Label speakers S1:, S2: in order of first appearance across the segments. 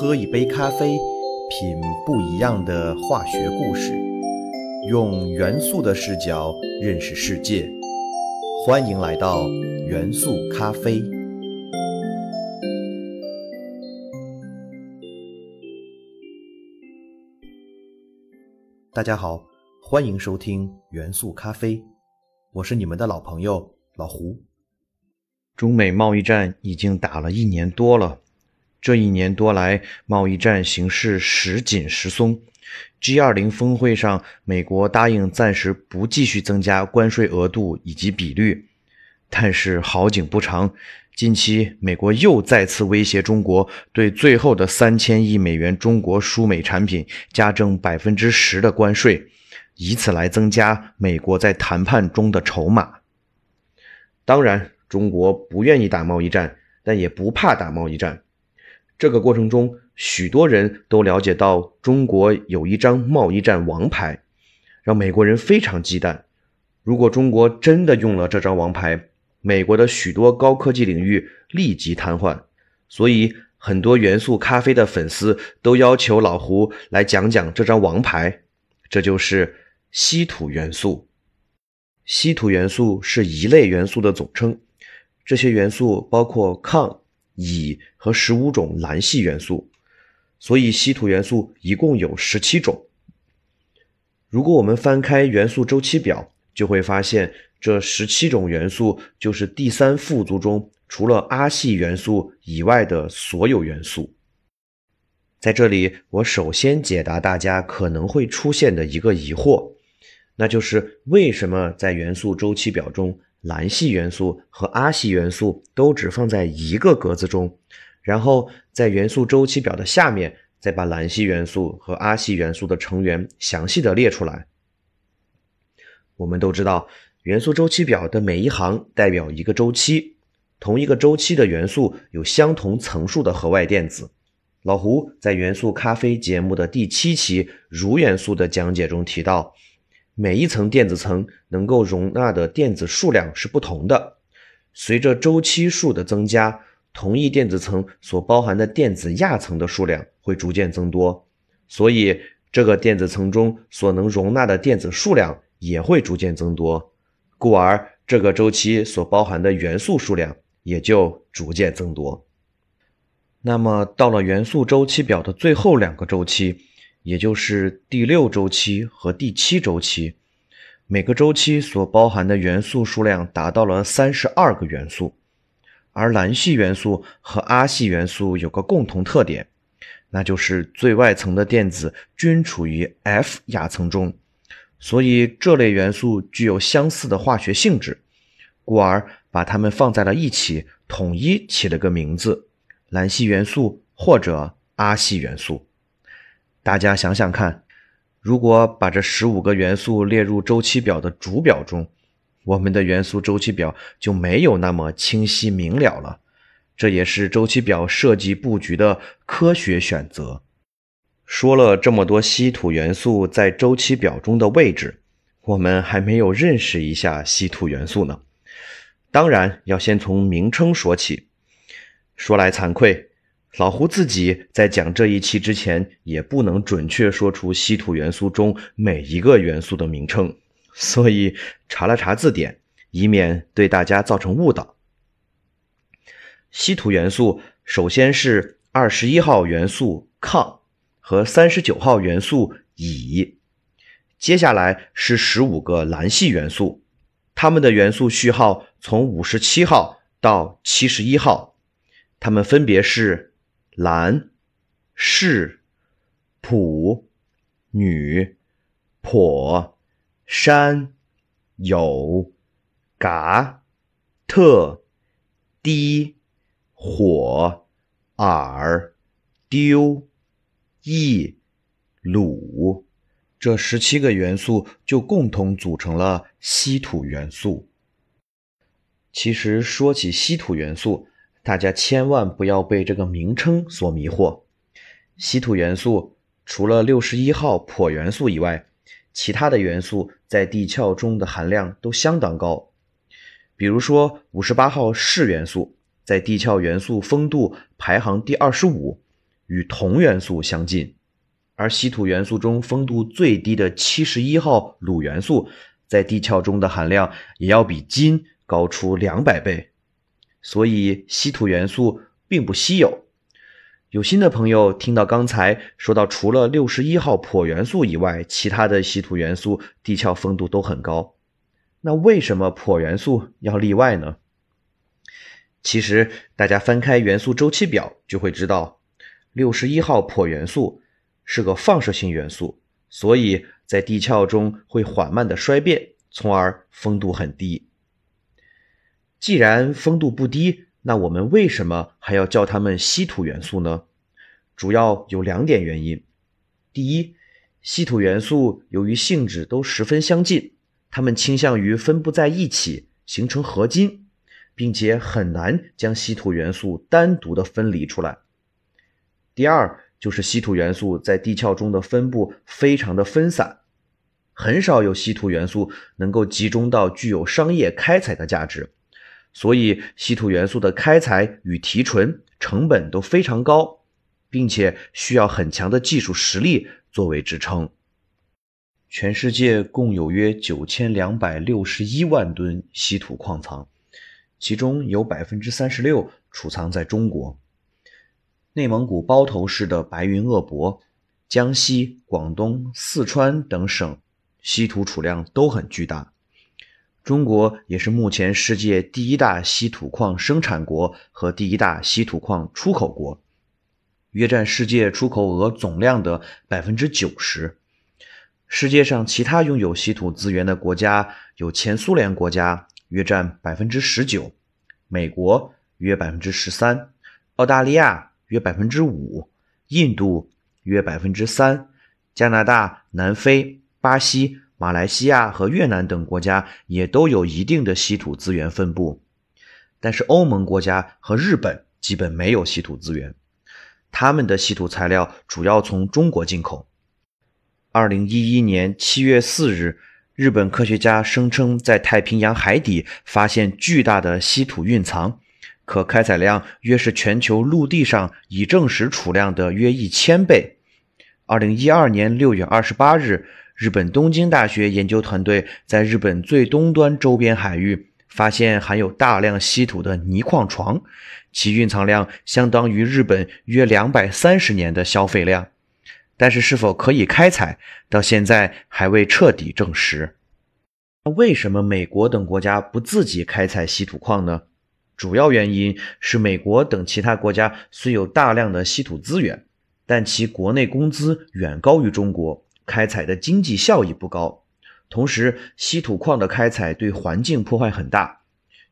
S1: 喝一杯咖啡，品不一样的化学故事，用元素的视角认识世界。欢迎来到元素咖啡。大家好，欢迎收听元素咖啡，我是你们的老朋友老胡。
S2: 中美贸易战已经打了一年多了，这一年多来，贸易战形势时紧时松。G20 峰会上，美国答应暂时不继续增加关税额度以及比率，但是好景不长，近期美国又再次威胁中国，对最后的三千亿美元中国输美产品加征百分之十的关税，以此来增加美国在谈判中的筹码。当然。中国不愿意打贸易战，但也不怕打贸易战。这个过程中，许多人都了解到中国有一张贸易战王牌，让美国人非常忌惮。如果中国真的用了这张王牌，美国的许多高科技领域立即瘫痪。所以，很多元素咖啡的粉丝都要求老胡来讲讲这张王牌，这就是稀土元素。稀土元素是一类元素的总称。这些元素包括抗、乙和十五种蓝系元素，所以稀土元素一共有十七种。如果我们翻开元素周期表，就会发现这十七种元素就是第三副族中除了阿系元素以外的所有元素。在这里，我首先解答大家可能会出现的一个疑惑，那就是为什么在元素周期表中？蓝系元素和阿系元素都只放在一个格子中，然后在元素周期表的下面再把蓝系元素和阿系元素的成员详细的列出来。我们都知道，元素周期表的每一行代表一个周期，同一个周期的元素有相同层数的核外电子。老胡在元素咖啡节目的第七期如元素的讲解中提到。每一层电子层能够容纳的电子数量是不同的，随着周期数的增加，同一电子层所包含的电子亚层的数量会逐渐增多，所以这个电子层中所能容纳的电子数量也会逐渐增多，故而这个周期所包含的元素数量也就逐渐增多。那么到了元素周期表的最后两个周期。也就是第六周期和第七周期，每个周期所包含的元素数量达到了三十二个元素，而蓝系元素和阿系元素有个共同特点，那就是最外层的电子均处于 F 亚层中，所以这类元素具有相似的化学性质，故而把它们放在了一起，统一起了个名字——蓝系元素或者阿系元素。大家想想看，如果把这十五个元素列入周期表的主表中，我们的元素周期表就没有那么清晰明了了。这也是周期表设计布局的科学选择。说了这么多稀土元素在周期表中的位置，我们还没有认识一下稀土元素呢。当然要先从名称说起。说来惭愧。老胡自己在讲这一期之前，也不能准确说出稀土元素中每一个元素的名称，所以查了查字典，以免对大家造成误导。稀土元素首先是二十一号元素抗和三十九号元素乙，接下来是十五个蓝系元素，它们的元素序号从五十七号到七十一号，它们分别是。蓝、士、普、女、婆、山、铀、镉、特、低、火、锗、丢、铱、卤，这十七个元素就共同组成了稀土元素。其实说起稀土元素，大家千万不要被这个名称所迷惑。稀土元素除了六十一号钋元素以外，其他的元素在地壳中的含量都相当高。比如说，五十八号铯元素在地壳元素丰度排行第二十五，与铜元素相近，而稀土元素中丰度最低的七十一号卤元素，在地壳中的含量也要比金高出两百倍，所以稀土元素并不稀有。有心的朋友听到刚才说到，除了六十一号铂元素以外，其他的稀土元素地壳丰度都很高，那为什么铂元素要例外呢？其实，大家翻开元素周期表就会知道，六十一号铂元素是个放射性元素，所以在地壳中会缓慢的衰变，从而丰度很低。既然丰度不低，那我们为什么还要叫它们稀土元素呢？主要有两点原因。第一，稀土元素由于性质都十分相近，它们倾向于分布在一起，形成合金。并且很难将稀土元素单独的分离出来。第二，就是稀土元素在地壳中的分布非常的分散，很少有稀土元素能够集中到具有商业开采的价值，所以稀土元素的开采与提纯成本都非常高，并且需要很强的技术实力作为支撑。全世界共有约九千两百六十一万吨稀土矿藏。其中有百分之三十六储藏在中国、内蒙古包头市的白云鄂博、江西、广东、四川等省，稀土储量都很巨大。中国也是目前世界第一大稀土矿生产国和第一大稀土矿出口国，约占世界出口额总量的百分之九十。世界上其他拥有稀土资源的国家有前苏联国家。约占百分之十九，美国约百分之十三，澳大利亚约百分之五，印度约百分之三，加拿大、南非、巴西、马来西亚和越南等国家也都有一定的稀土资源分布，但是欧盟国家和日本基本没有稀土资源，他们的稀土材料主要从中国进口。二零一一年七月四日。日本科学家声称，在太平洋海底发现巨大的稀土蕴藏，可开采量约是全球陆地上已证实储量的约一千倍。二零一二年六月二十八日，日本东京大学研究团队在日本最东端周边海域发现含有大量稀土的泥矿床，其蕴藏量相当于日本约两百三十年的消费量。但是，是否可以开采，到现在还未彻底证实。那为什么美国等国家不自己开采稀土矿呢？主要原因是美国等其他国家虽有大量的稀土资源，但其国内工资远高于中国，开采的经济效益不高。同时，稀土矿的开采对环境破坏很大，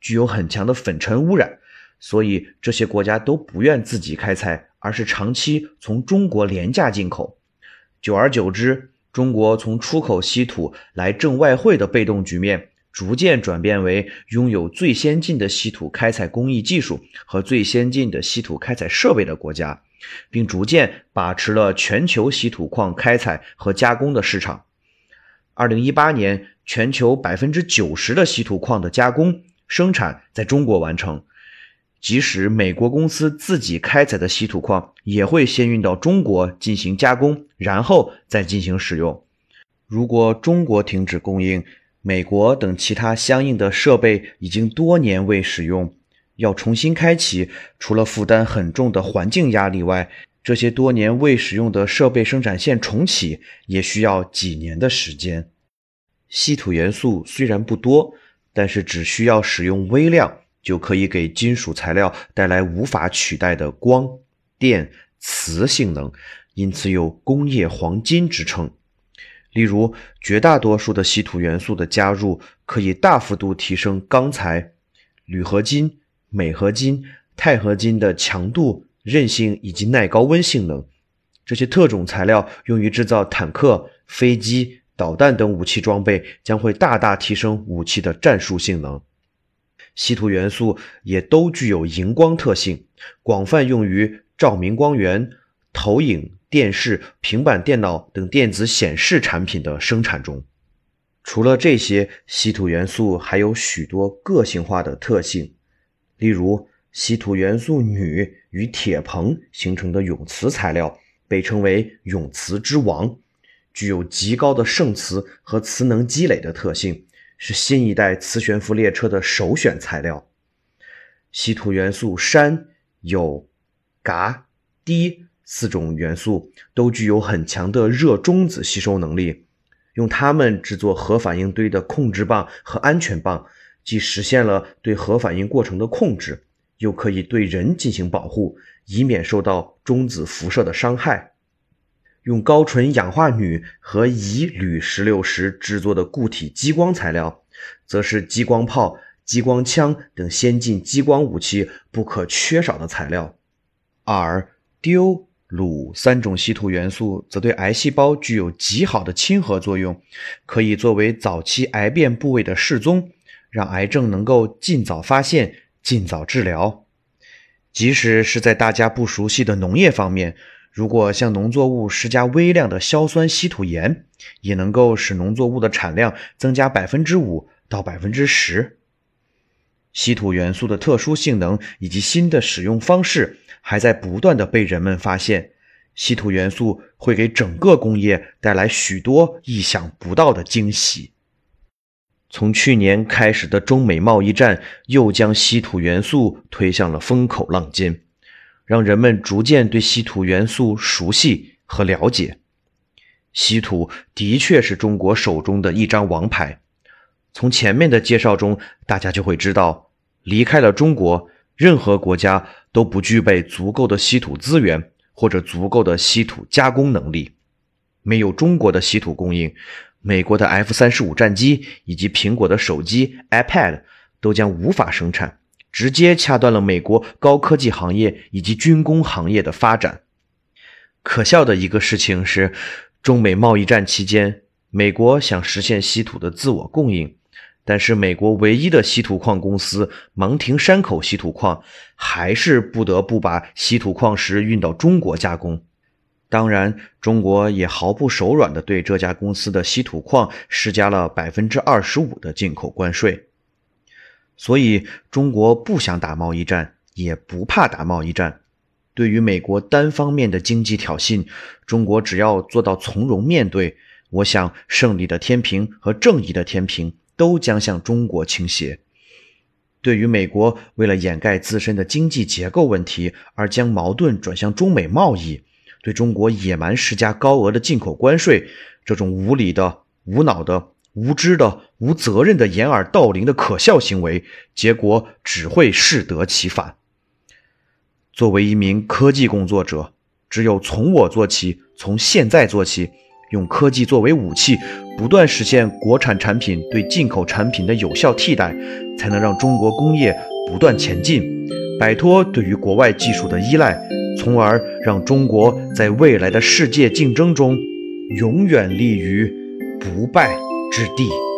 S2: 具有很强的粉尘污染，所以这些国家都不愿自己开采。而是长期从中国廉价进口，久而久之，中国从出口稀土来挣外汇的被动局面，逐渐转变为拥有最先进的稀土开采工艺技术和最先进的稀土开采设备的国家，并逐渐把持了全球稀土矿开采和加工的市场。二零一八年，全球百分之九十的稀土矿的加工生产在中国完成。即使美国公司自己开采的稀土矿，也会先运到中国进行加工，然后再进行使用。如果中国停止供应，美国等其他相应的设备已经多年未使用，要重新开启，除了负担很重的环境压力外，这些多年未使用的设备生产线重启也需要几年的时间。稀土元素虽然不多，但是只需要使用微量。就可以给金属材料带来无法取代的光电磁性能，因此有“工业黄金”之称。例如，绝大多数的稀土元素的加入，可以大幅度提升钢材、铝合金、镁合金、钛合金的强度、韧性以及耐高温性能。这些特种材料用于制造坦克、飞机、导弹等武器装备，将会大大提升武器的战术性能。稀土元素也都具有荧光特性，广泛用于照明光源、投影、电视、平板电脑等电子显示产品的生产中。除了这些，稀土元素还有许多个性化的特性，例如稀土元素铝与铁硼形成的永磁材料，被称为永磁之王，具有极高的胜磁和磁能积累的特性，是新一代磁悬浮列车的首选材料。稀土元素砷、铀、镉、锑四种元素都具有很强的热中子吸收能力，用它们制作核反应堆的控制棒和安全棒，既实现了对核反应过程的控制。又可以对人进行保护，以免受到中子辐射的伤害。用高纯氧化铝和乙铝石榴石制作的固体激光材料，则是激光炮、激光枪等先进激光武器不可缺少的材料。而丢、卤三种稀土元素则对癌细胞具有极好的亲和作用，可以作为早期癌变部位的示踪，让癌症能够尽早发现。尽早治疗，即使是在大家不熟悉的农业方面，如果向农作物施加微量的硝酸稀土盐，也能够使农作物的产量增加百分之五到百分之十。稀土元素的特殊性能以及新的使用方式还在不断的被人们发现。稀土元素会给整个工业带来许多意想不到的惊喜。从去年开始的中美贸易战，又将稀土元素推向了风口浪尖，让人们逐渐对稀土元素熟悉和了解。稀土的确是中国手中的一张王牌。从前面的介绍中，大家就会知道，离开了中国，任何国家都不具备足够的稀土资源或者足够的稀土加工能力。没有中国的稀土供应。美国的 F 三十五战机以及苹果的手机、iPad 都将无法生产，直接掐断了美国高科技行业以及军工行业的发展。可笑的一个事情是，中美贸易战期间，美国想实现稀土的自我供应，但是美国唯一的稀土矿公司芒廷山口稀土矿还是不得不把稀土矿石运到中国加工。当然，中国也毫不手软地对这家公司的稀土矿施加了百分之二十五的进口关税。所以，中国不想打贸易战，也不怕打贸易战。对于美国单方面的经济挑衅，中国只要做到从容面对，我想胜利的天平和正义的天平都将向中国倾斜。对于美国为了掩盖自身的经济结构问题而将矛盾转向中美贸易，对中国野蛮施加高额的进口关税，这种无理的、无脑的、无知的、无责任的掩耳盗铃的可笑行为，结果只会适得其反。作为一名科技工作者，只有从我做起，从现在做起，用科技作为武器，不断实现国产产品对进口产品的有效替代，才能让中国工业不断前进，摆脱对于国外技术的依赖。从而让中国在未来的世界竞争中永远立于不败之地。